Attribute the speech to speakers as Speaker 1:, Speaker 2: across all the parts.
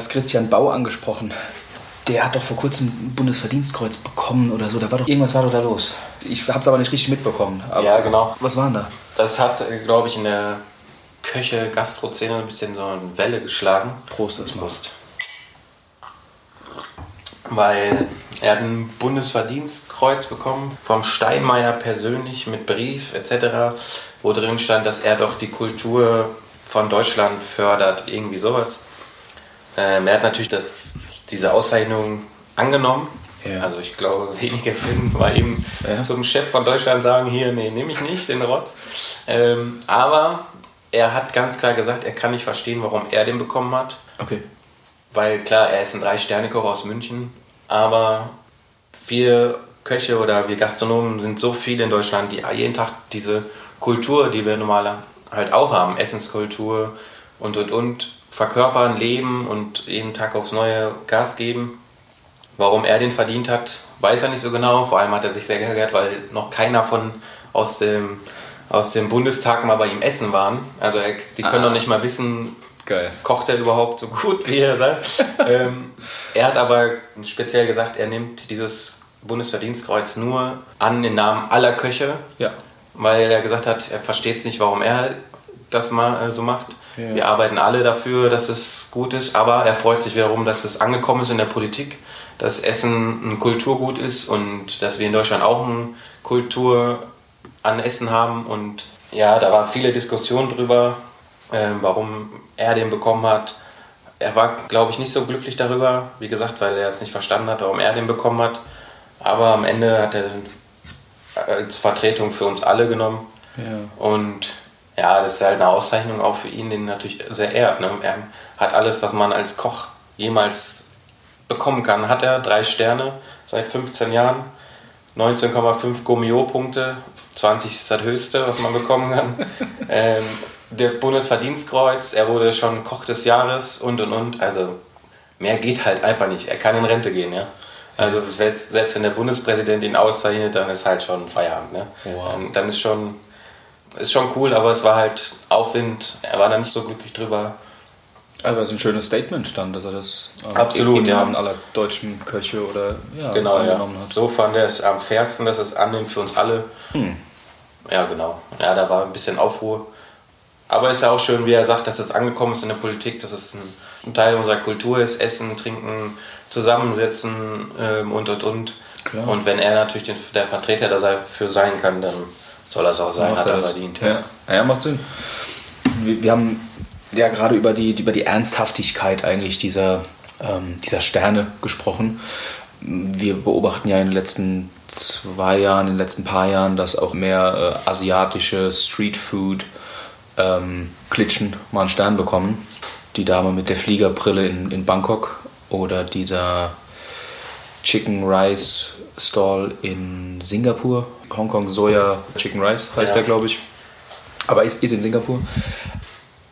Speaker 1: hast Christian Bau angesprochen. Der hat doch vor kurzem ein Bundesverdienstkreuz bekommen oder so. Da war doch irgendwas war doch da los. Ich habe es aber nicht richtig mitbekommen. Aber
Speaker 2: Ja, genau.
Speaker 1: Was war denn da?
Speaker 2: Das hat, glaube ich, in der Köche-Gastro-Szene ein bisschen so eine Welle geschlagen.
Speaker 1: Prost erstmal.
Speaker 2: Prost. Weil er hat ein Bundesverdienstkreuz bekommen vom Steinmeier persönlich mit Brief etc., wo drin stand, dass er doch die Kultur von Deutschland fördert, irgendwie sowas. Ähm, er hat natürlich das, diese Auszeichnung angenommen.
Speaker 1: Ja.
Speaker 2: Also ich glaube, wenige würden bei ihm
Speaker 1: Ja.
Speaker 2: zum Chef von Deutschland sagen, hier, nee, nehme ich nicht, den Rotz. Ähm, aber er hat ganz klar gesagt, er kann nicht verstehen, warum er den bekommen hat.
Speaker 1: Okay.
Speaker 2: Weil klar, er ist ein Drei-Sterne-Koch aus München, aber wir Köche oder wir Gastronomen sind so viele in Deutschland, die jeden Tag diese Kultur, die wir normal halt auch haben, Essenskultur und und und, verkörpern, leben und jeden Tag aufs neue Gas geben. Warum er den verdient hat, weiß er nicht so genau. Vor allem hat er sich sehr geärgert, weil noch keiner von aus dem, aus dem Bundestag mal bei ihm essen waren. Also er, die können
Speaker 1: Ah.
Speaker 2: noch nicht mal wissen,
Speaker 1: Geil.
Speaker 2: kocht er überhaupt so gut, wie er sagt. ähm, er hat aber speziell gesagt, er nimmt dieses Bundesverdienstkreuz nur an den Namen aller Köche,
Speaker 1: Ja.
Speaker 2: weil er gesagt hat, er versteht es nicht, warum er das mal äh, so macht.
Speaker 1: Ja.
Speaker 2: Wir arbeiten alle dafür, dass es gut ist, aber er freut sich wiederum, dass es angekommen ist in der Politik, dass Essen ein Kulturgut ist und dass wir in Deutschland auch eine Kultur an Essen haben. Und ja, da war viele Diskussionen drüber, ähm, warum er den bekommen hat. Er war, glaube ich, nicht so glücklich darüber, wie gesagt, weil er es nicht verstanden hat, warum er den bekommen hat. Aber am Ende hat er den als Vertretung für uns alle genommen.
Speaker 1: Ja.
Speaker 2: Und ja, das ist halt eine Auszeichnung auch für ihn, den natürlich sehr ehrt. Ne? Er hat alles, was man als Koch jemals bekommen kann. Hat er drei Sterne seit 15 Jahren, 19,5 Gourmillot-Punkte, 20 ist das höchste, was man bekommen kann. ähm, der Bundesverdienstkreuz, er wurde schon Koch des Jahres und und und. Also mehr geht halt einfach nicht. Er kann in Rente gehen, ja. Also selbst selbst wenn der Bundespräsident ihn auszeichnet, dann ist halt schon Feierabend. Ne?
Speaker 1: Wow.
Speaker 2: Dann, dann ist schon ist schon cool, aber es war halt Aufwind. Er war da nicht so glücklich drüber.
Speaker 1: Aber es ist ein schönes Statement dann, dass er das ähm,
Speaker 2: Absolut,
Speaker 1: im
Speaker 2: ja.
Speaker 1: Namen aller deutschen Köche oder ja,
Speaker 2: Genau, ja.
Speaker 1: angenommen hat.
Speaker 2: So fand er es am fairsten, dass es annimmt für uns alle.
Speaker 1: Hm.
Speaker 2: Ja, genau. Ja, da war ein bisschen Aufruhr. Aber ist ja auch schön, wie er sagt, dass es angekommen ist in der Politik, dass es ein, ein Teil unserer Kultur ist. Essen, trinken, zusammensetzen ähm, und und und.
Speaker 1: Klar.
Speaker 2: Und wenn er natürlich den, der Vertreter dafür sein kann, dann soll es auch sein,
Speaker 1: Macht
Speaker 2: hat er
Speaker 1: das.
Speaker 2: verdient.
Speaker 1: Ja. ja, macht Sinn. Wir, wir haben ja gerade über die, über die Ernsthaftigkeit eigentlich dieser, ähm, dieser Sterne gesprochen. Wir beobachten ja in den letzten zwei Jahren, in den letzten paar Jahren, dass auch mehr äh, asiatische Streetfood ähm, Klitschen mal einen Stern bekommen. Die Dame mit der Fliegerbrille in, in Bangkok oder dieser Chicken Rice Stall in Singapur. Hongkong Soya Chicken Rice heißt
Speaker 2: Ja.
Speaker 1: der, glaube ich. Aber ist, ist in Singapur.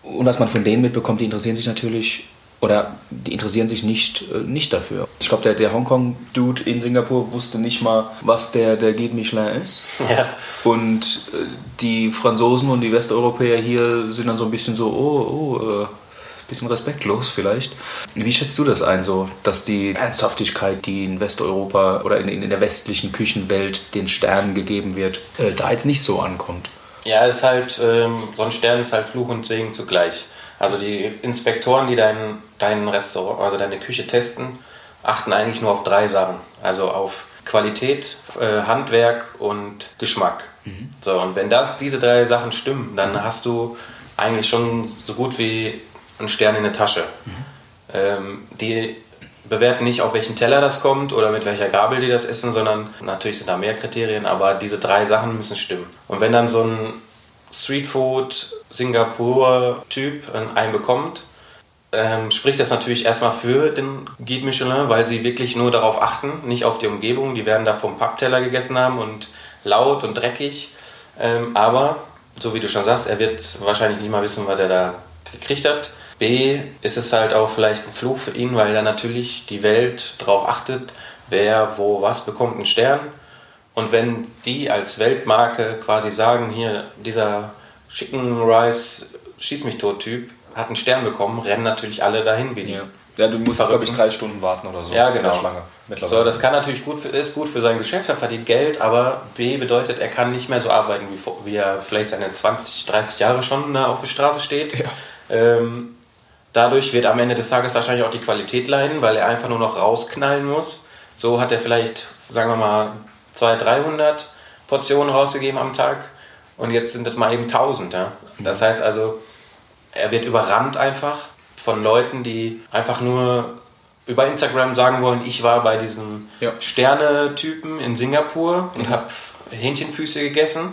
Speaker 1: Und was man von denen mitbekommt, die interessieren sich natürlich, oder die interessieren sich nicht, äh, nicht dafür. Ich glaube, der, der Hongkong-Dude in Singapur wusste nicht mal, was der, der Guide Michelin ist.
Speaker 2: Ja.
Speaker 1: Und äh, die Franzosen und die Westeuropäer hier sind dann so ein bisschen so, oh, oh, äh, bisschen respektlos vielleicht. Wie schätzt du das ein, so, dass die Ernsthaftigkeit, die in Westeuropa oder in, in der westlichen Küchenwelt den Sternen gegeben wird, äh, da jetzt nicht so ankommt?
Speaker 2: Ja, ist halt, ähm, so ein Stern ist halt Fluch und Segen zugleich. Also die Inspektoren, die dein, dein Restaurant, also deine Küche testen, achten eigentlich nur auf drei Sachen. Also auf Qualität, äh, Handwerk und Geschmack. So, und wenn das, diese drei Sachen stimmen, dann hast du eigentlich schon so gut wie einen Stern in der Tasche. Ähm, die bewerten nicht, auf welchen Teller das kommt oder mit welcher Gabel die das essen, sondern natürlich sind da mehr Kriterien, aber diese drei Sachen müssen stimmen. Und wenn dann so ein Streetfood Singapur-Typ einen bekommt, ähm, spricht das natürlich erstmal für den Guide Michelin, weil sie wirklich nur darauf achten, nicht auf die Umgebung. Die werden da vom Pappteller gegessen haben und laut und dreckig. Ähm, aber, so wie du schon sagst, er wird wahrscheinlich nicht mal wissen, was er da gekriegt hat. B, ist es halt auch vielleicht ein Fluch für ihn, weil er natürlich die Welt darauf achtet, wer, wo, was bekommt einen Stern. Und wenn die als Weltmarke quasi sagen, hier, dieser Chicken Rice Schieß mich tot Typ hat einen Stern bekommen, rennen natürlich alle dahin wie die
Speaker 1: Ja. Ja, du musst, glaube ich, drei Stunden warten oder so.
Speaker 2: Ja,
Speaker 1: in der
Speaker 2: genau.
Speaker 1: Schlange
Speaker 2: So, das kann natürlich gut für, ist gut für sein Geschäft, er verdient Geld, aber B bedeutet, er kann nicht mehr so arbeiten, wie, wie er vielleicht seine 20, 30 Jahre schon da auf der Straße steht.
Speaker 1: Ja.
Speaker 2: Ähm, dadurch wird am Ende des Tages wahrscheinlich auch die Qualität leiden, weil er einfach nur noch rausknallen muss. So hat er vielleicht, sagen wir mal, 200, 300 Portionen rausgegeben am Tag und jetzt sind das mal eben 1000. Ja? Das heißt also, er wird überrannt einfach von Leuten, die einfach nur über Instagram sagen wollen, ich war bei diesem
Speaker 1: Ja.
Speaker 2: Sterne-Typen in Singapur und habe Hähnchenfüße gegessen.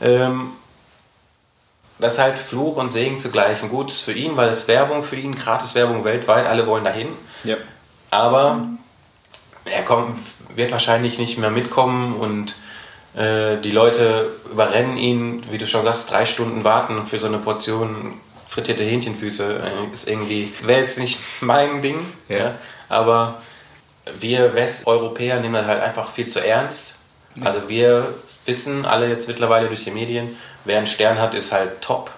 Speaker 2: Ähm, das ist halt Fluch und Segen zugleich. Ein Gutes für ihn, weil es Werbung für ihn, gratis Werbung weltweit, alle wollen dahin.
Speaker 1: Ja.
Speaker 2: Aber er kommt, wird wahrscheinlich nicht mehr mitkommen und äh, die Leute überrennen ihn, wie du schon sagst, drei Stunden warten für so eine Portion frittierte Hähnchenfüße. Äh, Ist irgendwie, wäre jetzt nicht mein Ding,
Speaker 1: Ja.
Speaker 2: ja. aber wir Westeuropäer nehmen das halt einfach viel zu ernst. Also wir wissen alle jetzt mittlerweile durch die Medien, wer einen Stern hat, ist halt top.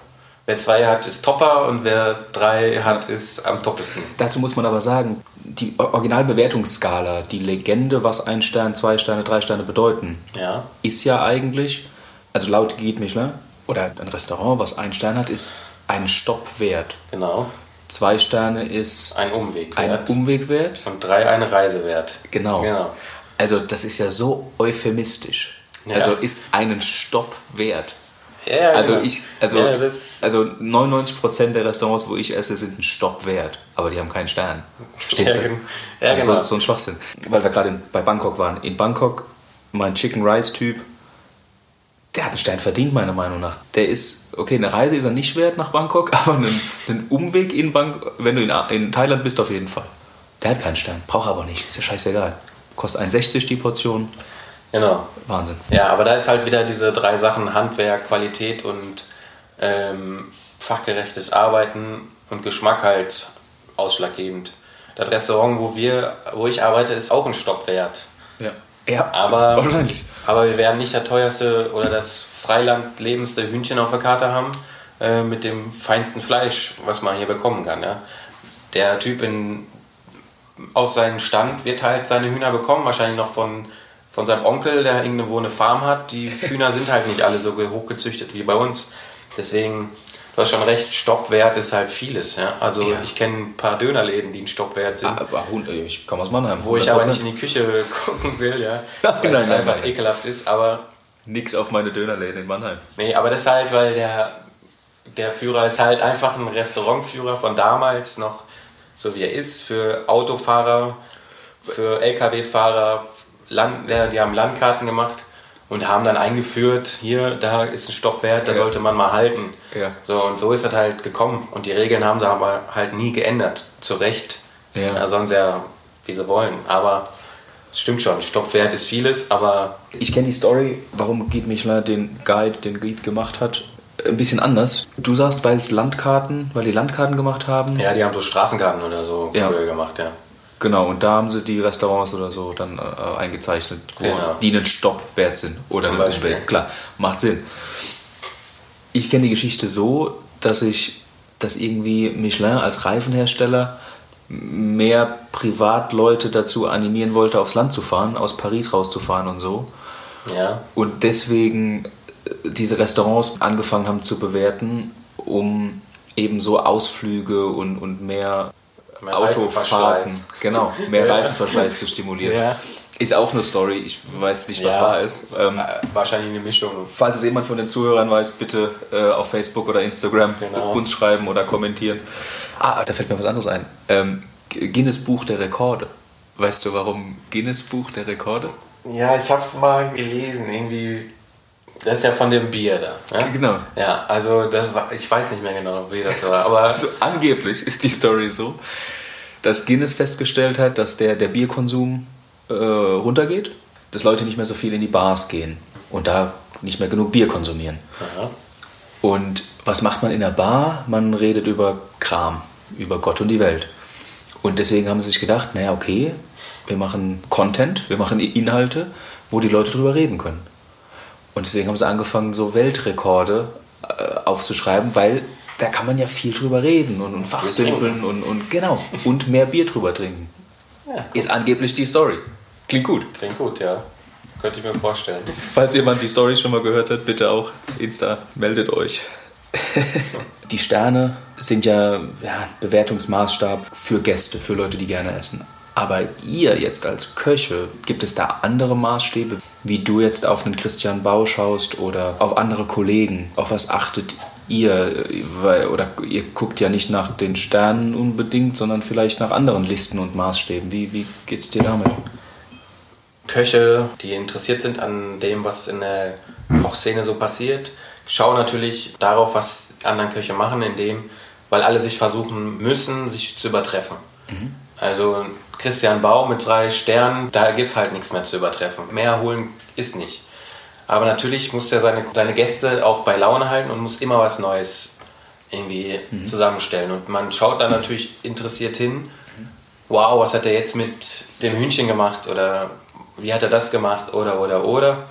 Speaker 2: Wer zwei hat, ist Topper und wer drei hat, ist am toppesten.
Speaker 1: Dazu muss man aber sagen, die Originalbewertungsskala, die Legende, was ein Stern, zwei Sterne, drei Sterne bedeuten,
Speaker 2: Ja.
Speaker 1: ist ja eigentlich, also laut Guide Michelin, oder ein Restaurant, was ein Stern hat, ist ein Stopp wert.
Speaker 2: Genau.
Speaker 1: Zwei Sterne ist
Speaker 2: Ein Umweg.
Speaker 1: ein
Speaker 2: wert.
Speaker 1: Umweg wert.
Speaker 2: Und drei eine Reise wert.
Speaker 1: Genau.
Speaker 2: Genau.
Speaker 1: Also das ist ja so euphemistisch.
Speaker 2: Ja.
Speaker 1: Also ist einen Stopp wert.
Speaker 2: Ja,
Speaker 1: Also
Speaker 2: genau.
Speaker 1: ich, also,
Speaker 2: ja,
Speaker 1: also 99% der Restaurants, wo ich esse, sind einen Stopp wert, aber die haben keinen Stern. Verstehst
Speaker 2: Ja,
Speaker 1: du?
Speaker 2: gen- ja,
Speaker 1: also
Speaker 2: genau.
Speaker 1: so, so ein Schwachsinn. Weil wir gerade in- bei Bangkok waren. In Bangkok, mein Chicken Rice Typ, der hat einen Stern verdient, meiner Meinung nach. Der ist, okay, eine Reise ist er nicht wert nach Bangkok, aber einen, einen Umweg in Bangkok, wenn du in, in Thailand bist, auf jeden Fall. Der hat keinen Stern, braucht aber nicht, ist ja scheißegal. Kostet 1,60 die Portion,
Speaker 2: genau.
Speaker 1: Wahnsinn.
Speaker 2: Ja, aber da ist halt wieder diese drei Sachen: Handwerk, Qualität und ähm, fachgerechtes Arbeiten und Geschmack halt ausschlaggebend. Das Restaurant, wo wir, wo ich arbeite, ist auch ein Stopp wert.
Speaker 1: Ja, ja
Speaker 2: Aber,
Speaker 1: wahrscheinlich.
Speaker 2: aber wir werden nicht das teuerste oder das freilandlebendste Hühnchen auf der Karte haben äh, mit dem feinsten Fleisch, was man hier bekommen kann. Ja? Der Typ in, auf seinen Stand wird halt seine Hühner bekommen, wahrscheinlich noch von, von seinem Onkel, der irgendwo eine Farm hat. Die Hühner sind halt nicht alle so ge- hochgezüchtet wie bei uns. Deswegen, du hast schon recht, Stoppwert ist halt vieles. Ja? Also
Speaker 1: Ja.
Speaker 2: ich kenne ein paar Dönerläden, die ein Stoppwert sind.
Speaker 1: Aber Hund- ich komme aus Mannheim.
Speaker 2: Wo ich aber
Speaker 1: 100%.
Speaker 2: nicht in die Küche gucken will, ja. Weil
Speaker 1: nein,
Speaker 2: es
Speaker 1: nein,
Speaker 2: einfach
Speaker 1: nein.
Speaker 2: ekelhaft ist. Aber
Speaker 1: Nix auf meine Dönerläden in Mannheim.
Speaker 2: nee, aber das ist halt, weil der, der Führer ist halt einfach ein Restaurantführer von damals noch, so wie er ist, für Autofahrer, für LKW-Fahrer, Land, ja, die haben Landkarten gemacht und haben dann eingeführt, hier, da ist ein Stoppwert, da
Speaker 1: Ja.
Speaker 2: sollte man mal halten.
Speaker 1: Ja.
Speaker 2: So, und so ist das halt gekommen. Und die Regeln haben sie aber halt nie geändert. Zu Recht.
Speaker 1: Ja.
Speaker 2: Ja, sie ja, wie sie wollen. Aber es stimmt schon, Stoppwert ist vieles, aber
Speaker 1: Ich kenne die Story, warum Guide Michelin den Guide, den Guide gemacht hat, ein bisschen anders. Du sagst, weil es Landkarten, weil die Landkarten gemacht haben.
Speaker 2: ja, die haben so Straßenkarten oder so
Speaker 1: Ja.
Speaker 2: früher gemacht, ja.
Speaker 1: Genau, und da haben sie die Restaurants oder so dann äh, eingezeichnet, wo
Speaker 2: Genau.
Speaker 1: die einen Stopp wert sind. Oder
Speaker 2: Zum
Speaker 1: einen
Speaker 2: Beispiel.
Speaker 1: Umweg. Klar, macht Sinn. Ich kenne die Geschichte so, dass ich, dass irgendwie Michelin als Reifenhersteller mehr Privatleute dazu animieren wollte, aufs Land zu fahren, aus Paris rauszufahren und so.
Speaker 2: Ja,
Speaker 1: Und deswegen äh, diese Restaurants angefangen haben zu bewerten, um eben so Ausflüge und, und mehr,
Speaker 2: Mehr
Speaker 1: Autofahrten, genau, mehr
Speaker 2: Ja.
Speaker 1: Reifenverschleiß zu stimulieren.
Speaker 2: Ja.
Speaker 1: Ist auch eine Story, ich weiß nicht, was
Speaker 2: Ja.
Speaker 1: wahr ist. Ähm,
Speaker 2: äh, wahrscheinlich eine Mischung.
Speaker 1: falls es jemand von den Zuhörern weiß, bitte äh, auf Facebook oder Instagram
Speaker 2: Genau.
Speaker 1: uns schreiben oder kommentieren. Ah, da fällt mir was anderes ein. Ähm, Guinness Buch der Rekorde. Weißt du, warum Guinness Buch der Rekorde?
Speaker 2: Ja, ich hab's mal gelesen, irgendwie. Das ist ja von dem Bier da. Ja,
Speaker 1: Genau.
Speaker 2: ja also das war, ich weiß nicht mehr genau, wie das war, aber
Speaker 1: Also angeblich ist die Story so, dass Guinness festgestellt hat, dass der, der Bierkonsum äh, runtergeht, dass Leute nicht mehr so viel in die Bars gehen und da nicht mehr genug Bier konsumieren.
Speaker 2: Aha.
Speaker 1: Und was macht man in der Bar? Man redet über Kram, über Gott und die Welt. Und deswegen haben sie sich gedacht, naja, okay, wir machen Content, wir machen Inhalte, wo die Leute drüber reden können. Und deswegen haben sie angefangen, so Weltrekorde äh, aufzuschreiben, weil da kann man ja viel drüber reden und, und fachsimpeln und, und genau. Und mehr Bier drüber trinken. Ja, Ist angeblich die Story. Klingt gut.
Speaker 2: Klingt gut, ja. Könnte ich mir vorstellen.
Speaker 1: Falls jemand die Story schon mal gehört hat, bitte auch Insta, meldet euch. die Sterne sind ja, ja Bewertungsmaßstab für Gäste, für Leute, die gerne essen. Aber ihr jetzt als Köche, gibt es da andere Maßstäbe, wie du jetzt auf einen Christian Bau schaust oder auf andere Kollegen? Auf was achtet ihr? Oder ihr guckt ja nicht nach den Sternen unbedingt, sondern vielleicht nach anderen Listen und Maßstäben. Wie, wie geht es dir damit?
Speaker 2: Köche, die interessiert sind an dem, was in der Kochszene so passiert, schauen natürlich darauf, was anderen Köche machen, indem, weil alle sich versuchen müssen, sich zu übertreffen. Mhm. Also Christian Bau mit drei Sternen, da gibt es halt nichts mehr zu übertreffen. Mehr holen ist nicht. Aber natürlich muss er seine, seine Gäste auch bei Laune halten und muss immer was Neues irgendwie mhm. zusammenstellen. Und man schaut dann natürlich interessiert hin, wow, was hat er jetzt mit dem Hühnchen gemacht oder wie hat er das gemacht oder oder oder.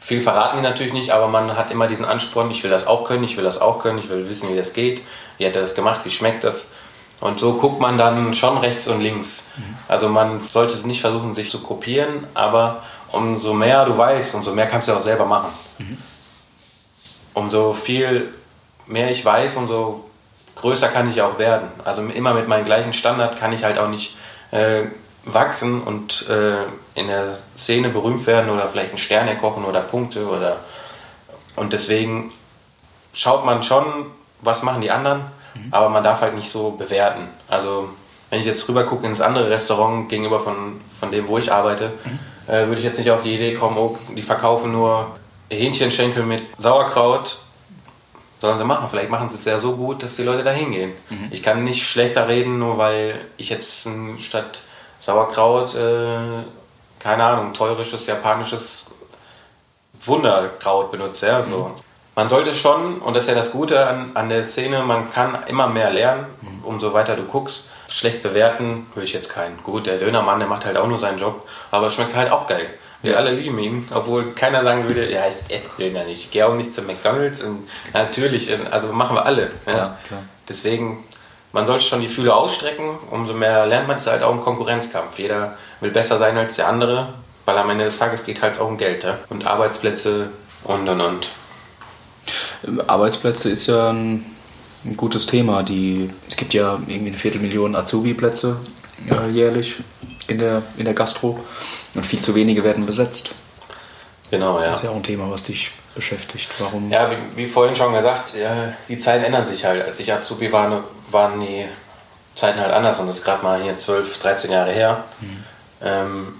Speaker 2: Viel verraten die natürlich nicht, aber man hat immer diesen Ansporn, ich will das auch können, ich will das auch können, ich will wissen, wie das geht, wie hat er das gemacht, wie schmeckt das. Und so guckt man dann schon rechts und links. Mhm. Also man sollte nicht versuchen, sich zu kopieren, aber umso mehr du weißt, umso mehr kannst du auch selber machen. Mhm. Umso viel mehr ich weiß, umso größer kann ich auch werden. Also immer mit meinem gleichen Standard kann ich halt auch nicht äh, wachsen und äh, in der Szene berühmt werden oder vielleicht einen Stern erkochen oder Punkte oder und deswegen schaut man schon, was machen die anderen Mhm. Aber man darf halt nicht so bewerten. Also wenn ich jetzt rüber gucke ins andere Restaurant gegenüber von, von dem, wo ich arbeite, mhm. äh, würde ich jetzt nicht auf die Idee kommen, oh, die verkaufen nur Hähnchenschenkel mit Sauerkraut. Sollen sie machen. Vielleicht machen sie es ja so gut, dass die Leute da hingehen. Mhm. Ich kann nicht schlechter reden, nur weil ich jetzt statt Sauerkraut, äh, keine Ahnung, teurisches japanisches Wunderkraut benutze. Ja, so. Mhm man sollte schon, und das ist ja das Gute an, an der Szene, man kann immer mehr lernen, umso weiter du guckst. Schlecht bewerten höre ich jetzt keinen. Gut, der Dönermann, der macht halt auch nur seinen Job, aber schmeckt halt auch geil. Wir ja. alle lieben ihn, obwohl keiner sagen würde, ja, ich esse Döner nicht, ich gehe auch nicht zu McDonalds. Und natürlich, also machen wir alle. Ja. Klar. Deswegen, man sollte schon die Fühle ausstrecken, umso mehr lernt man. Es ist halt auch ein Konkurrenzkampf. Jeder will besser sein als der andere, weil am Ende des Tages geht halt auch um Geld ja? und Arbeitsplätze und und und.
Speaker 1: Arbeitsplätze ist ja ein, ein, gutes Thema. Die, es gibt ja irgendwie eine Viertelmillion Azubi-Plätze äh, jährlich in der, in der Gastro und viel zu wenige werden besetzt.
Speaker 2: Genau, ja.
Speaker 1: Das ist ja auch ein Thema, was dich beschäftigt. Warum?
Speaker 2: Ja, wie, wie vorhin schon gesagt, ja, die Zeiten ändern sich halt. Als ich Azubi war, waren die Zeiten halt anders und das ist gerade mal hier 12, 13 Jahre her. Mhm. Ähm,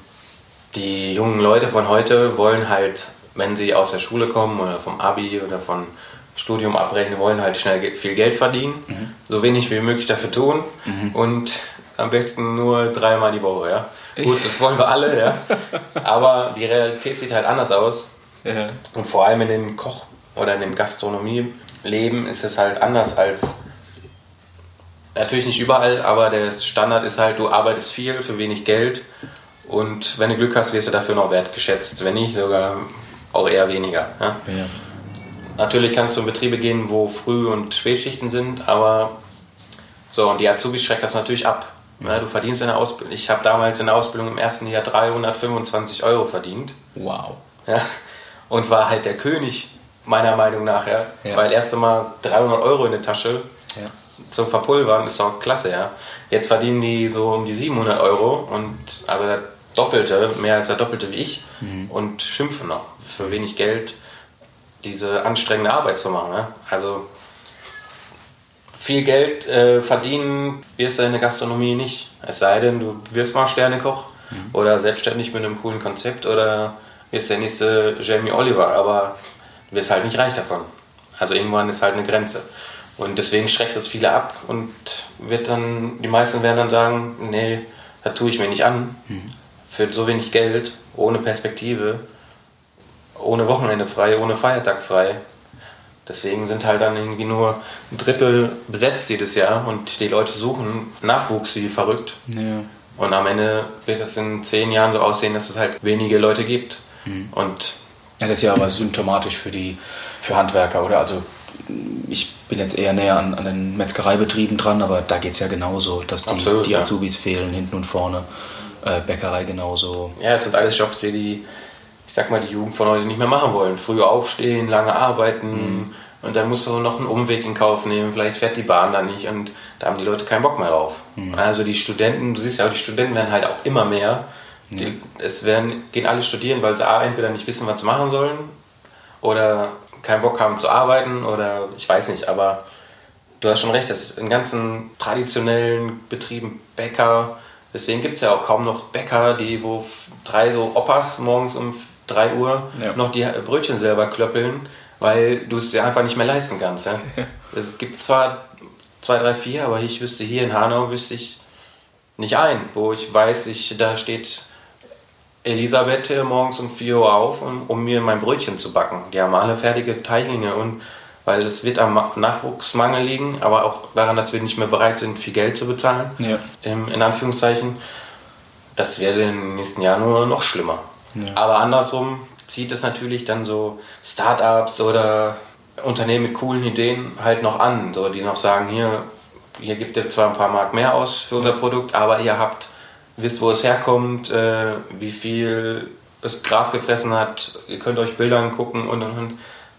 Speaker 2: die jungen Leute von heute wollen halt, wenn sie aus der Schule kommen oder vom Abi oder von Studium abbrechen wollen, halt schnell viel Geld verdienen, mhm. so wenig wie möglich dafür tun mhm. und am besten nur dreimal die Woche. Ja? Gut, das wollen wir alle, ja. Aber die Realität sieht halt anders aus. Ja. Und vor allem in dem Koch- oder in dem Gastronomieleben ist es halt anders als. Natürlich nicht überall, aber der Standard ist halt, du arbeitest viel für wenig Geld und wenn du Glück hast, wirst du dafür noch wertgeschätzt. Wenn nicht, sogar auch eher weniger. Ja? ja. Natürlich kannst du in Betriebe gehen, wo Früh- und Spätschichten sind, aber so, und die Azubis schreckt das natürlich ab. Ja, du verdienst in der Ausbildung. Ich habe damals in der Ausbildung im ersten Jahr 325 Euro verdient.
Speaker 1: Wow.
Speaker 2: Ja, und war halt der König, meiner Meinung nach. Ja. ja. Weil erst einmal 300 Euro in der Tasche ja. zum Verpulvern ist doch klasse. Ja. Jetzt verdienen die so um die 700 Euro und also der Doppelte, mehr als der Doppelte wie ich mhm. und schimpfen noch für wenig Geld diese anstrengende Arbeit zu machen. Ne? Also viel Geld äh, verdienen wirst du in der Gastronomie nicht. Es sei denn, du wirst mal Sternekoch mhm. oder selbstständig mit einem coolen Konzept oder wirst der nächste Jamie Oliver, aber du wirst halt nicht reich davon. Also irgendwann ist halt eine Grenze. Und deswegen schreckt das viele ab und wird dann, die meisten werden dann sagen, nee, das tue ich mir nicht an. Mhm. Für so wenig Geld, ohne Perspektive, ohne Wochenende frei, ohne Feiertag frei. Deswegen sind halt dann irgendwie nur ein Drittel besetzt jedes Jahr und die Leute suchen Nachwuchs wie verrückt. Ja. Und am Ende wird es in zehn Jahren so aussehen, dass es halt wenige Leute gibt. Mhm. Und
Speaker 1: ja, das ist ja aber symptomatisch für die für Handwerker, oder? Also ich bin jetzt eher näher an, an den Metzgereibetrieben dran, aber da geht es ja genauso, dass die, Absolut, die Azubis ja. fehlen, hinten und vorne. Äh, Bäckerei genauso.
Speaker 2: Ja, es sind alles Jobs, die die, ich sag mal, die Jugend von heute nicht mehr machen wollen. Früher aufstehen, lange arbeiten mhm. und dann musst du noch einen Umweg in Kauf nehmen. Vielleicht fährt die Bahn dann nicht und da haben die Leute keinen Bock mehr drauf. Mhm. Also die Studenten, du siehst ja auch, die Studenten werden halt auch immer mehr. Die, mhm. es werden, gehen alle studieren, weil sie A, entweder nicht wissen, was sie machen sollen oder keinen Bock haben zu arbeiten oder ich weiß nicht, aber du hast schon recht, dass in ganzen traditionellen Betrieben Bäcker, deswegen gibt es ja auch kaum noch Bäcker, die wo drei so Opas morgens um 3 Uhr ja. noch die Brötchen selber klöppeln, weil du es dir einfach nicht mehr leisten kannst. Ja? es gibt zwar zwei, drei, vier, aber ich wüsste hier in Hanau wüsste ich nicht ein, wo ich weiß, ich, da steht Elisabeth morgens um 4 Uhr auf, um, um, mir mein Brötchen zu backen. Die haben alle fertige Teiglinge und weil es wird am Nachwuchsmangel liegen, aber auch daran, dass wir nicht mehr bereit sind, viel Geld zu bezahlen, ja. in, in Anführungszeichen. Das wäre im nächsten Jahr nur noch schlimmer. Ja. Aber andersrum zieht es natürlich dann so Startups oder Unternehmen mit coolen Ideen halt noch an, so die noch sagen, hier, hier gibt ihr zwar ein paar Mark mehr aus für unser Produkt, aber ihr habt wisst, wo es herkommt, äh, wie viel es Gras gefressen hat. Ihr könnt euch Bilder angucken und, und, und.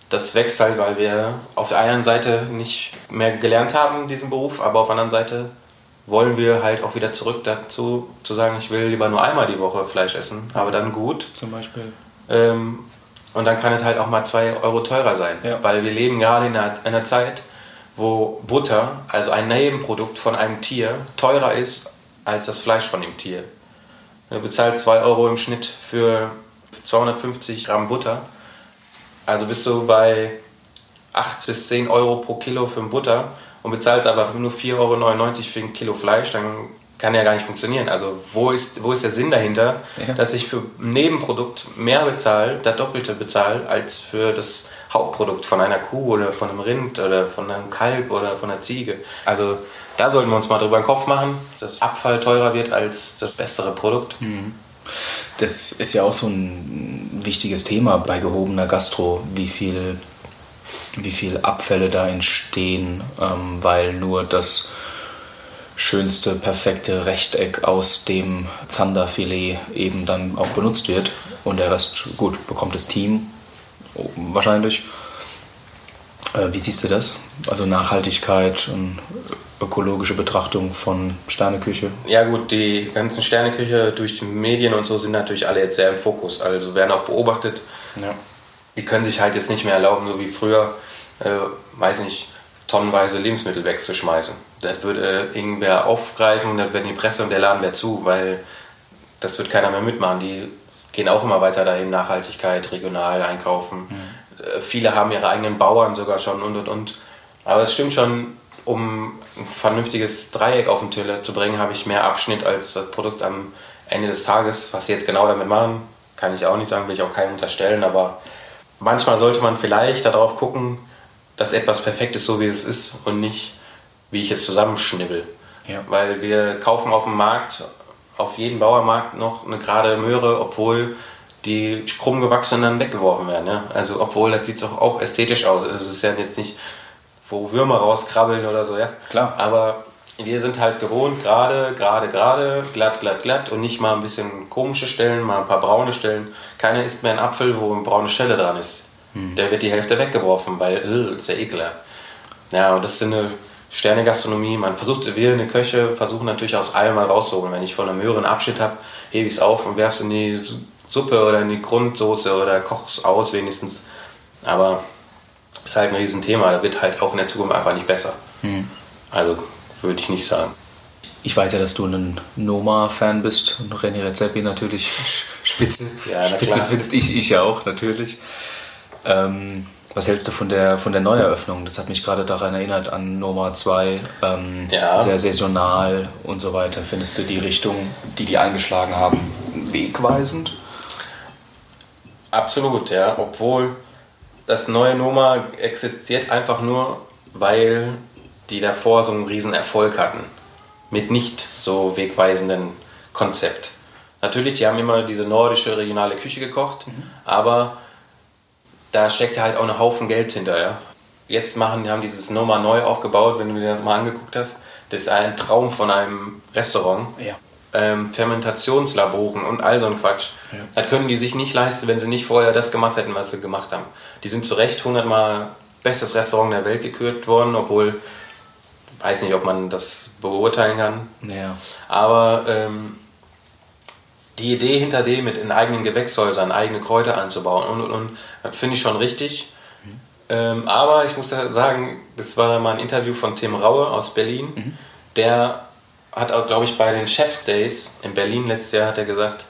Speaker 2: Das wächst halt, weil wir auf der einen Seite nicht mehr gelernt haben, diesen Beruf, aber auf der anderen Seite wollen wir halt auch wieder zurück dazu, zu sagen, ich will lieber nur einmal die Woche Fleisch essen, aber dann gut.
Speaker 1: Zum Beispiel.
Speaker 2: Ähm, und dann kann es halt auch mal zwei Euro teurer sein, ja. weil wir leben gerade in einer, einer Zeit, wo Butter, also ein Nebenprodukt von einem Tier, teurer ist als das Fleisch von dem Tier. Du bezahlst 2 Euro im Schnitt für 250 Gramm Butter. Also bist du bei 8 bis 10 Euro pro Kilo für Butter und bezahlst aber nur 4,99 Euro für ein Kilo Fleisch, dann kann ja gar nicht funktionieren. Also wo ist, wo ist der Sinn dahinter, ja. dass ich für ein Nebenprodukt mehr bezahle, das Doppelte bezahle, als für das Hauptprodukt von einer Kuh oder von einem Rind oder von einem Kalb oder von einer Ziege. Also da sollten wir uns mal drüber den Kopf machen, dass Abfall teurer wird als das bessere Produkt. Mhm.
Speaker 1: Das ist ja auch so ein wichtiges Thema bei gehobener Gastro, wie viel, wie viel Abfälle da entstehen, ähm, weil nur das schönste, perfekte Rechteck aus dem Zanderfilet eben dann auch benutzt wird. Und der Rest, gut, bekommt das Team wahrscheinlich. Äh, wie siehst du das? Also Nachhaltigkeit und ökologische Betrachtung von Sterneküche?
Speaker 2: Ja gut, die ganzen Sterneküche durch die Medien und so sind natürlich alle jetzt sehr im Fokus, also werden auch beobachtet. Ja. Die können sich halt jetzt nicht mehr erlauben, so wie früher, äh, weiß nicht, tonnenweise Lebensmittel wegzuschmeißen. Das würde äh, irgendwer aufgreifen dann werden die Presse und der Laden wäre zu, weil das wird keiner mehr mitmachen. Die gehen auch immer weiter dahin, Nachhaltigkeit, regional einkaufen. Mhm. Äh, viele haben ihre eigenen Bauern sogar schon und und und. Aber es stimmt schon, um ein vernünftiges Dreieck auf den Teller zu bringen, habe ich mehr Abschnitt als das Produkt am Ende des Tages. Was sie jetzt genau damit machen, kann ich auch nicht sagen, will ich auch keinem unterstellen, aber manchmal sollte man vielleicht darauf gucken, dass etwas perfekt ist, so wie es ist und nicht, wie ich es zusammenschnibbel. Ja. Weil wir kaufen auf dem Markt, auf jedem Bauermarkt noch eine gerade Möhre, obwohl die krumm gewachsenen dann weggeworfen werden. Ja? Also obwohl das sieht doch auch ästhetisch aus. Es ist ja jetzt nicht wo Würmer rauskrabbeln oder so, ja.
Speaker 1: Klar.
Speaker 2: Aber wir sind halt gewohnt, gerade, gerade, gerade, glatt, glatt, glatt und nicht mal ein bisschen komische Stellen, mal ein paar braune Stellen. Keiner isst mehr einen Apfel, wo eine braune Stelle dran ist. Hm. Der wird die Hälfte weggeworfen, weil, äh, ist ja ekelhaft. Ja, und das ist eine Sterne-Gastronomie. Man versucht, wir eine Köche versuchen natürlich aus allem mal rauszuholen. Wenn ich von einer Möhre einen Abschnitt habe, hebe ich es auf und werfe es in die Suppe oder in die Grundsoße oder koche es aus wenigstens. Aber ist halt ein Riesenthema. Da wird halt auch in der Zukunft einfach nicht besser. Hm. Also würde ich nicht sagen.
Speaker 1: Ich weiß ja, dass du ein Noma-Fan bist und René Redzepi natürlich Spitze. Ja, Spitze findest ich, ich ja auch natürlich. Ähm, was hältst du von der, von der Neueröffnung? Das hat mich gerade daran erinnert an Noma 2. Ähm, ja. Sehr saisonal und so weiter. Findest du die Richtung, die die eingeschlagen haben, wegweisend?
Speaker 2: Absolut, ja. Obwohl das neue Noma existiert einfach nur, weil die davor so einen riesen Erfolg hatten. Mit nicht so wegweisenden Konzept. Natürlich, die haben immer diese nordische regionale Küche gekocht, mhm. aber da steckt ja halt auch ein Haufen Geld hinter. Ja? jetzt machen, die haben dieses Nummer neu aufgebaut, wenn du dir das mal angeguckt hast. Das ist ein Traum von einem Restaurant.
Speaker 1: Ja.
Speaker 2: Ähm, Fermentationslaboren und all so ein Quatsch.
Speaker 1: Ja.
Speaker 2: Das können die sich nicht leisten, wenn sie nicht vorher das gemacht hätten, was sie gemacht haben. Die sind zu Recht 100 Mal bestes Restaurant der Welt gekürt worden, obwohl, weiß nicht, ob man das beurteilen kann.
Speaker 1: Ja.
Speaker 2: Aber ähm, die Idee hinter dem, mit in eigenen Gewächshäusern eigene Kräuter anzubauen und und und, das finde ich schon richtig. Ähm, aber ich muss sagen, das war mal ein Interview von Tim Raue aus Berlin. Der hat auch, glaube ich, bei den Chef Days in Berlin letztes Jahr hat er gesagt,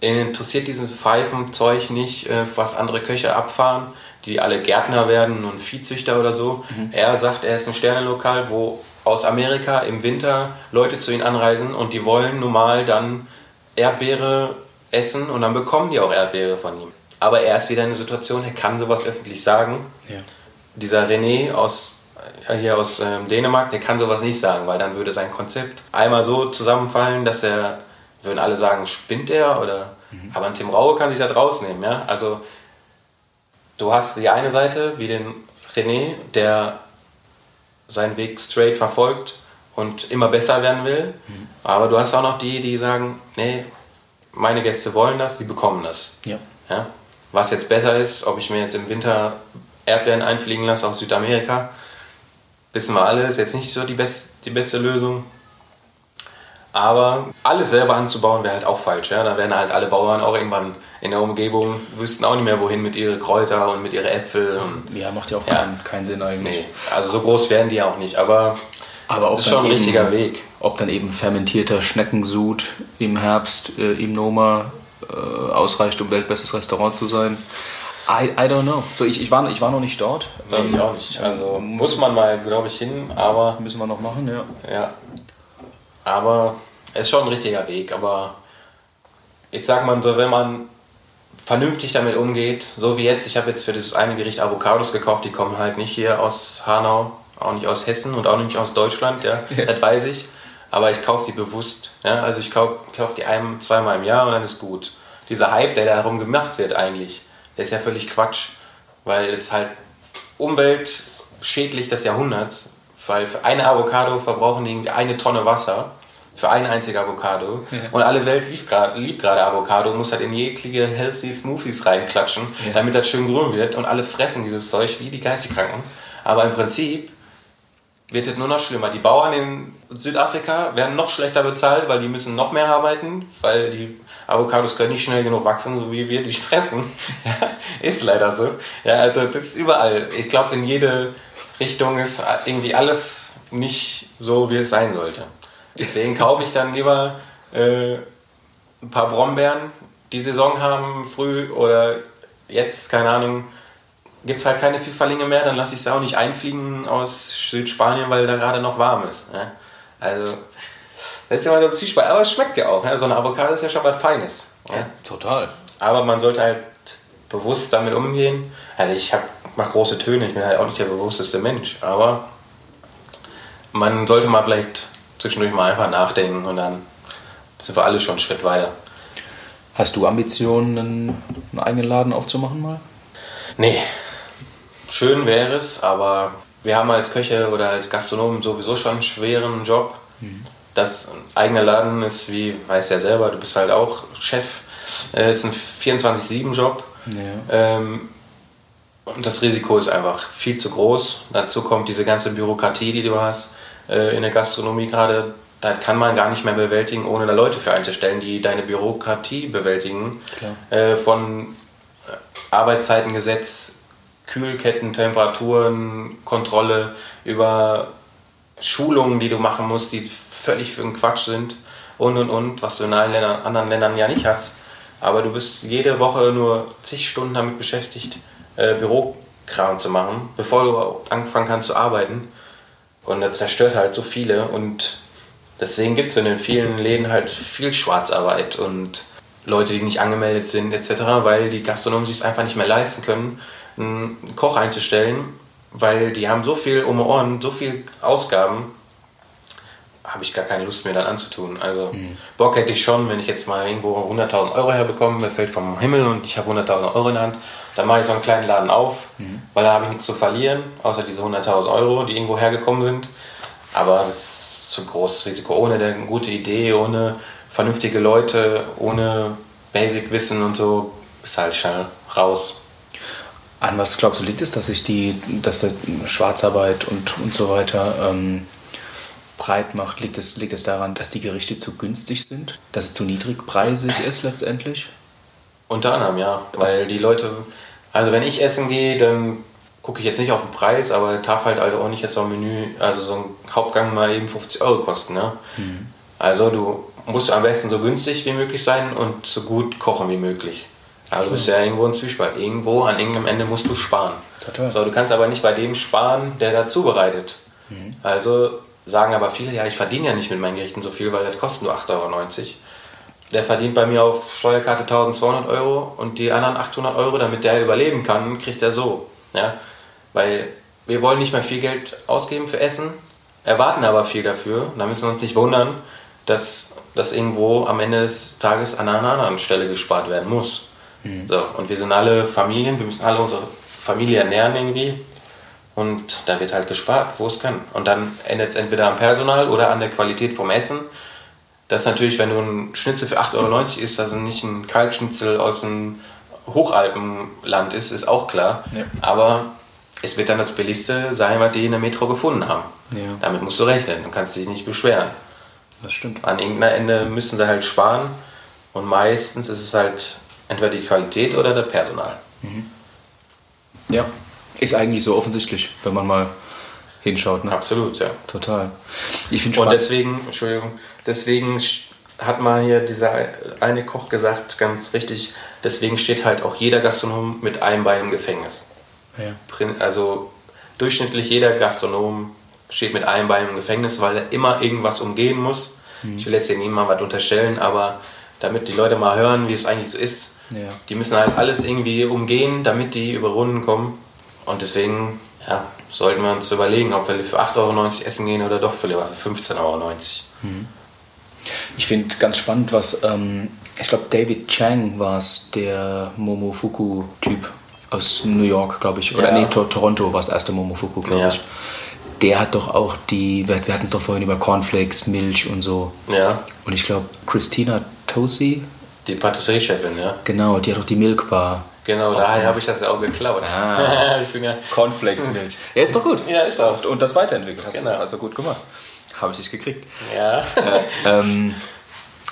Speaker 2: interessiert diesen Pfeifenzeug nicht, äh, was andere Köche abfahren, die alle Gärtner werden und Viehzüchter oder so. Er sagt, er ist ein Sternenlokal, wo aus Amerika im Winter Leute zu ihm anreisen und die wollen normal dann Erdbeere essen und dann bekommen die auch Erdbeere von ihm. Aber er ist wieder in der Situation, er kann sowas öffentlich sagen.
Speaker 1: Ja.
Speaker 2: Dieser René aus, äh, hier aus ähm, Dänemark, der kann sowas nicht sagen, weil dann würde sein Konzept einmal so zusammenfallen, dass er, würden alle sagen, spinnt er oder. Aber ein Tim Raue kann sich da rausnehmen, ja. Also du hast die eine Seite, wie den René, der seinen Weg straight verfolgt und immer besser werden will. Aber du hast auch noch die, die sagen, nee, meine Gäste wollen das, die bekommen das.
Speaker 1: Ja.
Speaker 2: Ja? Was jetzt besser ist, ob ich mir jetzt im Winter Erdbeeren einfliegen lasse aus Südamerika, wissen wir alle, ist jetzt nicht so die, best, die beste Lösung. Aber alles selber anzubauen wäre halt auch falsch. Ja? Da werden halt alle Bauern auch irgendwann in der Umgebung, wüssten auch nicht mehr, wohin mit ihren Kräuter und mit ihren Äpfel. Und,
Speaker 1: Ja, macht ja auch
Speaker 2: Ja.
Speaker 1: Keinen, keinen Sinn eigentlich.
Speaker 2: nee, also so groß werden die ja auch nicht. Aber
Speaker 1: Aber
Speaker 2: ist schon ein
Speaker 1: dann eben-
Speaker 2: richtiger Weg.
Speaker 1: Ob dann eben fermentierter Schneckensud im Herbst äh, im Noma äh, ausreicht, um weltbestes Restaurant zu sein. I, I don't know. So, ich, ich, war, ich war noch nicht dort.
Speaker 2: Nee, ich
Speaker 1: Ähm,
Speaker 2: auch nicht. Also muss man mal, glaube ich, hin, aber
Speaker 1: Müssen wir noch machen, ja.
Speaker 2: Ja. Aber ist schon ein richtiger Weg. Aber ich sag mal so, wenn man vernünftig damit umgeht, so wie jetzt, ich habe jetzt für das eine Gericht Avocados gekauft, die kommen halt nicht hier aus Hanau, auch nicht aus Hessen und auch nicht aus Deutschland, ja, das weiß ich. Aber ich kaufe die bewusst. Ja? Also ich kaufe kauf die ein, zweimal im Jahr und dann ist gut. Dieser Hype, der darum gemacht wird eigentlich, der ist ja völlig Quatsch. Weil es halt umweltschädlich des Jahrhunderts, weil für eine Avocado verbrauchen die eine Tonne Wasser für eine einzige Avocado. Und alle Welt liebt gerade liebt gerade Avocado, muss halt in jegliche healthy Smoothies reinklatschen,
Speaker 1: Ja.
Speaker 2: damit das schön grün wird. Und alle fressen dieses Zeug wie die Geisteskranken. Aber im Prinzip wird es nur noch schlimmer. Die Bauern in Südafrika werden noch schlechter bezahlt, weil die müssen noch mehr arbeiten, weil die Avocados können nicht schnell genug wachsen, so wie wir die fressen. Ja, ist leider so. Ja, also das ist überall. Ich glaube, in jede Richtung ist irgendwie alles nicht so, wie es sein sollte. Deswegen kaufe ich dann lieber äh, ein paar Brombeeren, die Saison haben, früh oder jetzt, keine Ahnung, gibt es halt keine Pfifferlinge mehr, dann lasse ich es auch nicht einfliegen aus Südspanien, weil da gerade noch warm ist. Ne? Also, das ist ja mal so ein Zwiespalt. Aber es schmeckt ja auch. Ne? So eine Avocado ist ja schon was Feines. Ne?
Speaker 1: total.
Speaker 2: Aber man sollte halt bewusst damit umgehen. Also ich hab, mach große Töne, ich bin halt auch nicht der bewussteste Mensch. Aber man sollte mal vielleicht zwischendurch mal einfach nachdenken und dann sind wir alle schon einen Schritt weiter.
Speaker 1: Hast du Ambitionen, einen, eigenen Laden aufzumachen mal?
Speaker 2: Nee, schön wäre es, aber wir haben als Köche oder als Gastronomen sowieso schon einen schweren Job. Das ein eigener Laden ist, wie weiß ja selber, du bist halt auch Chef, äh, ist ein 24-7-Job.
Speaker 1: Ja.
Speaker 2: Ähm, und das Risiko ist einfach viel zu groß. Dazu kommt diese ganze Bürokratie, die du hast äh, in der Gastronomie gerade. Da kann man gar nicht mehr bewältigen, ohne da Leute für einzustellen, die deine Bürokratie bewältigen. Äh, von äh, Arbeitszeitengesetz, Kühlketten, Temperaturen, Kontrolle, über Schulungen, die du machen musst, die völlig für den Quatsch sind und und und, was du in allen Ländern, anderen Ländern ja nicht hast. Aber du bist jede Woche nur zig Stunden damit beschäftigt, äh, Bürokram zu machen, bevor du anfangen kannst zu arbeiten. Und das zerstört halt so viele und deswegen gibt es in den vielen Läden halt viel Schwarzarbeit und Leute, die nicht angemeldet sind etc., weil die Gastronomen sich es einfach nicht mehr leisten können, einen Koch einzustellen, weil die haben so viel um Ohren, so viel Ausgaben, habe ich gar keine Lust mehr dann anzutun. Also mhm. Bock hätte ich schon, wenn ich jetzt mal irgendwo 100.000 Euro herbekomme, mir fällt vom Himmel und ich habe 100.000 Euro in der Hand, dann mache ich so einen kleinen Laden auf, mhm. weil da habe ich nichts zu verlieren, außer diese 100.000 Euro, die irgendwo hergekommen sind. Aber das ist zu großes Risiko. Ohne eine gute Idee, ohne vernünftige Leute, ohne Basic-Wissen und so, ist halt schnell raus.
Speaker 1: An was glaubst du liegt es, dass sich die, dass die Schwarzarbeit und, und so weiter ähm, breit macht? Liegt es, liegt es daran, dass die Gerichte zu günstig sind? Dass es zu niedrigpreisig ist letztendlich?
Speaker 2: Unter anderem, ja. Weil die Leute, also wenn ich essen gehe, dann gucke ich jetzt nicht auf den Preis, aber darf halt also auch nicht jetzt so ein Menü, also so ein Hauptgang mal eben 50 Euro kosten. Ne? Mhm. Also du musst am besten so günstig wie möglich sein und so gut kochen wie möglich. Also bist du ja irgendwo ein Zwiespalt. Irgendwo an irgendeinem Ende musst du sparen. Total. So, du kannst aber nicht bei dem sparen, der da zubereitet. Mhm. Also sagen aber viele, ja, ich verdiene ja nicht mit meinen Gerichten so viel, weil das kostet nur 8,90 Euro. Der verdient bei mir auf Steuerkarte 1200 Euro und die anderen 800 Euro, damit der überleben kann, kriegt er so. Ja? Weil wir wollen nicht mehr viel Geld ausgeben für Essen, erwarten aber viel dafür. Da müssen wir uns nicht wundern, dass das irgendwo am Ende des Tages an einer anderen Stelle gespart werden muss. Mhm. So, und wir sind alle Familien, wir müssen alle unsere Familie ernähren irgendwie. Und da wird halt gespart, wo es kann. Und dann endet es entweder am Personal oder an der Qualität vom Essen. Das ist natürlich, wenn du ein Schnitzel für 8,90 Euro isst, also nicht ein Kalbschnitzel aus dem Hochalpenland ist, ist auch klar. Ja. Aber es wird dann das billigste sein, was die in der Metro gefunden haben. Ja. Damit musst du rechnen. Du kannst dich nicht beschweren.
Speaker 1: Das stimmt.
Speaker 2: An irgendeiner Ende müssen sie halt sparen. Und meistens ist es halt entweder die Qualität oder der Personal. Mhm.
Speaker 1: Ja, ist eigentlich so offensichtlich, wenn man mal hinschaut. Ne?
Speaker 2: Absolut, ja.
Speaker 1: Total.
Speaker 2: Ich finde Und deswegen, Entschuldigung, deswegen hat mal hier dieser eine Koch gesagt, ganz richtig, deswegen steht halt auch jeder Gastronom mit einem Bein im Gefängnis. Ja. Also durchschnittlich jeder Gastronom steht mit einem Bein im Gefängnis, weil er immer irgendwas umgehen muss. Mhm. Ich will jetzt hier niemandem was unterstellen, aber damit die Leute mal hören, wie es eigentlich so ist, ja. die müssen halt alles irgendwie umgehen, damit die über Runden kommen. Und deswegen ja, sollten wir uns überlegen, ob wir für 8,90 Euro essen gehen oder doch für 15,90 Euro. Mhm.
Speaker 1: Ich finde ganz spannend, was, ähm, ich glaube, David Chang war es, der Momofuku-Typ aus New York, glaube ich. Oder ja. nee, Toronto war das erste Momofuku, glaube ja. ich. Der hat doch auch die, wir, wir hatten es doch vorhin über Cornflakes, Milch und so.
Speaker 2: Ja.
Speaker 1: Und ich glaube, Christina Tosi.
Speaker 2: Die Patisserie-Chefin, ja.
Speaker 1: Genau, die hat auch die Milk Bar
Speaker 2: Genau, daher habe ich das ja auch geklaut. Ah,
Speaker 1: ich bin ja Cornflakes-Milch. Ja, ist doch gut.
Speaker 2: Ja, ist auch.
Speaker 1: Und das weiterentwickelt hast genau. du also gut gemacht. Habe ich dich gekriegt.
Speaker 2: Ja.
Speaker 1: Äh, ähm,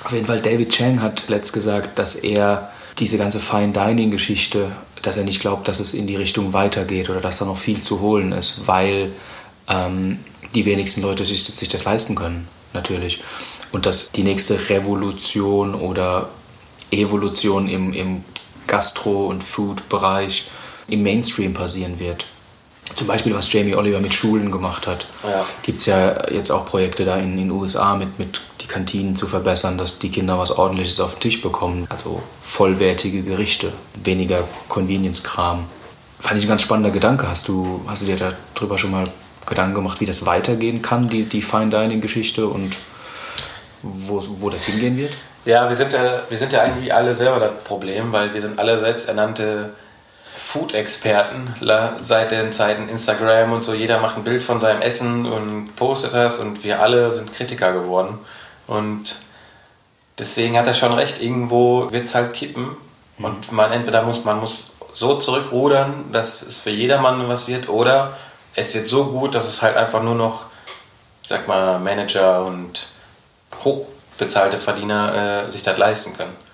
Speaker 1: auf jeden Fall, David Chang hat letzt gesagt, dass er diese ganze Fine Dining-Geschichte, dass er nicht glaubt, dass es in die Richtung weitergeht oder dass da noch viel zu holen ist, weil ähm, die wenigsten Leute sich, sich das leisten können, natürlich. Und dass die nächste Revolution oder Evolution im, im Gastro- und Food-Bereich im Mainstream passieren wird. Zum Beispiel, was Jamie Oliver mit Schulen gemacht hat. Ja. Gibt es ja jetzt auch Projekte da in den USA mit, mit die Kantinen zu verbessern, dass die Kinder was Ordentliches auf den Tisch bekommen. Also vollwertige Gerichte, weniger Convenience-Kram. Fand ich ein ganz spannender Gedanke. Hast du, hast du dir darüber schon mal Gedanken gemacht, wie das weitergehen kann, die, die Fine Dining-Geschichte und wo, wo das hingehen wird?
Speaker 2: Ja, wir sind ja, wir sind ja eigentlich alle selber das Problem, weil wir sind alle selbsternannte Food-Experten seit den Zeiten Instagram und so. Jeder macht ein Bild von seinem Essen und postet das und wir alle sind Kritiker geworden. Und deswegen hat er schon recht, irgendwo wird es halt kippen. Mhm. Und man entweder muss, man muss so zurückrudern, dass es für jedermann was wird, oder es wird so gut, dass es halt einfach nur noch, sag mal, Manager und hoch bezahlte Verdiener äh, sich das leisten können.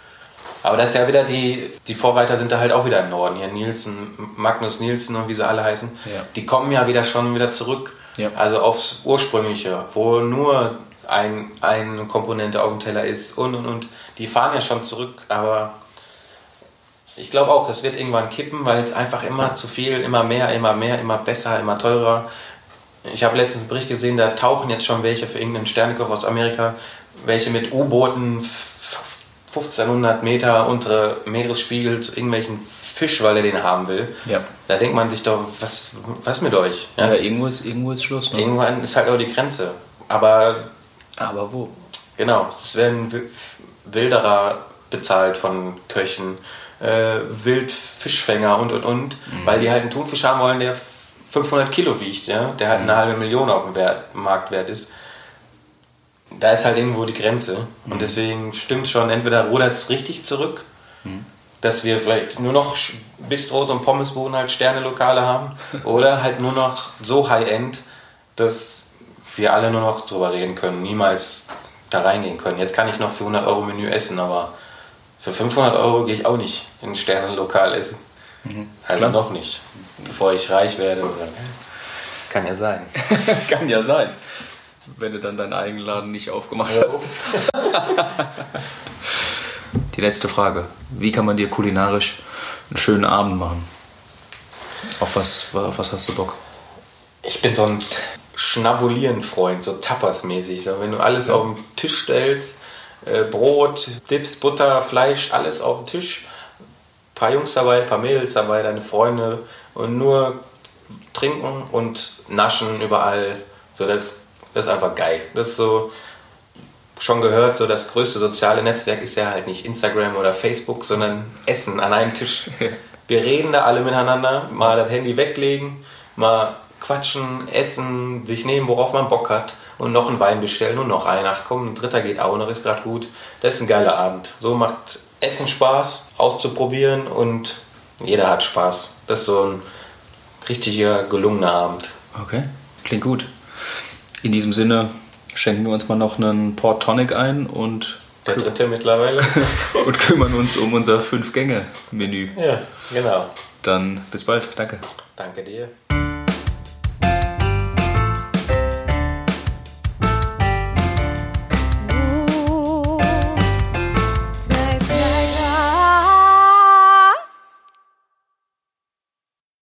Speaker 2: Aber das ist ja wieder die, die Vorreiter sind da halt auch wieder im Norden. Hier Nielsen, Magnus Nielsen und wie sie alle heißen. Ja. Die kommen ja wieder schon wieder zurück. Ja. Also aufs Ursprüngliche, wo nur ein, eine Komponente auf dem Teller ist und und und. Die fahren ja schon zurück, aber ich glaube auch, es wird irgendwann kippen, weil es einfach immer zu viel, immer mehr, immer mehr, immer besser, immer teurer. Ich habe letztens einen Bericht gesehen, da tauchen jetzt schon welche für irgendeinen Sternekoch aus Amerika, welche mit U-Booten 1500 Meter unter Meeresspiegel zu irgendwelchen Fisch, weil er den haben will. Ja. Da denkt man sich doch, was, was mit euch?
Speaker 1: Ja, ja irgendwo, ist, irgendwo ist Schluss.
Speaker 2: Ne? Irgendwann ist halt auch die Grenze. Aber
Speaker 1: Aber wo?
Speaker 2: Genau, es werden Wi- Wilderer bezahlt von Köchen, äh, Wildfischfänger und und und, weil die halt einen Thunfisch haben wollen, der 500 Kilo wiegt, ja? der halt eine halbe Million auf dem Wert, Marktwert ist. Da ist halt irgendwo die Grenze. Und deswegen stimmt schon, entweder rudert es richtig zurück, dass wir vielleicht nur noch Bistros und Pommesbuden halt Sternelokale haben, oder halt nur noch so High-End, dass wir alle nur noch drüber reden können, niemals da reingehen können. Jetzt kann ich noch für 100 Euro Menü essen, aber für 500 Euro gehe ich auch nicht in ein Sternenlokal essen. Also
Speaker 1: Klar.
Speaker 2: noch nicht, bevor ich reich werde. Oder, kann ja sein.
Speaker 1: Kann ja sein. Wenn du dann deinen eigenen Laden nicht aufgemacht
Speaker 2: Ja.
Speaker 1: hast. Die letzte Frage. Wie kann man dir kulinarisch einen schönen Abend machen? Auf was, auf was hast du Bock?
Speaker 2: Ich bin so ein Schnabulieren-Freund, so Tapas-mäßig. So, wenn du alles auf den Tisch stellst, äh, Brot, Dips, Butter, Fleisch, alles auf den Tisch. Ein paar Jungs dabei, ein paar Mädels dabei, deine Freunde und nur trinken und naschen überall. So, das, das ist einfach geil. Das ist so, schon gehört, so das größte soziale Netzwerk ist ja halt nicht Instagram oder Facebook, sondern Essen an einem Tisch. Wir reden da alle miteinander, mal das Handy weglegen, mal quatschen, essen, sich nehmen, worauf man Bock hat und noch einen Wein bestellen und noch einen. Ach komm, ein dritter geht auch noch, ist gerade gut. Das ist ein geiler Abend. So macht Essen Spaß, auszuprobieren und jeder hat Spaß. Das ist so ein richtiger, gelungener Abend.
Speaker 1: Okay, klingt gut. In diesem Sinne schenken wir uns mal noch einen Port Tonic ein und,
Speaker 2: Der dritte mittlerweile.
Speaker 1: und kümmern uns um unser Fünf-Gänge-Menü.
Speaker 2: ja, genau.
Speaker 1: Dann bis bald. Danke.
Speaker 2: Danke dir.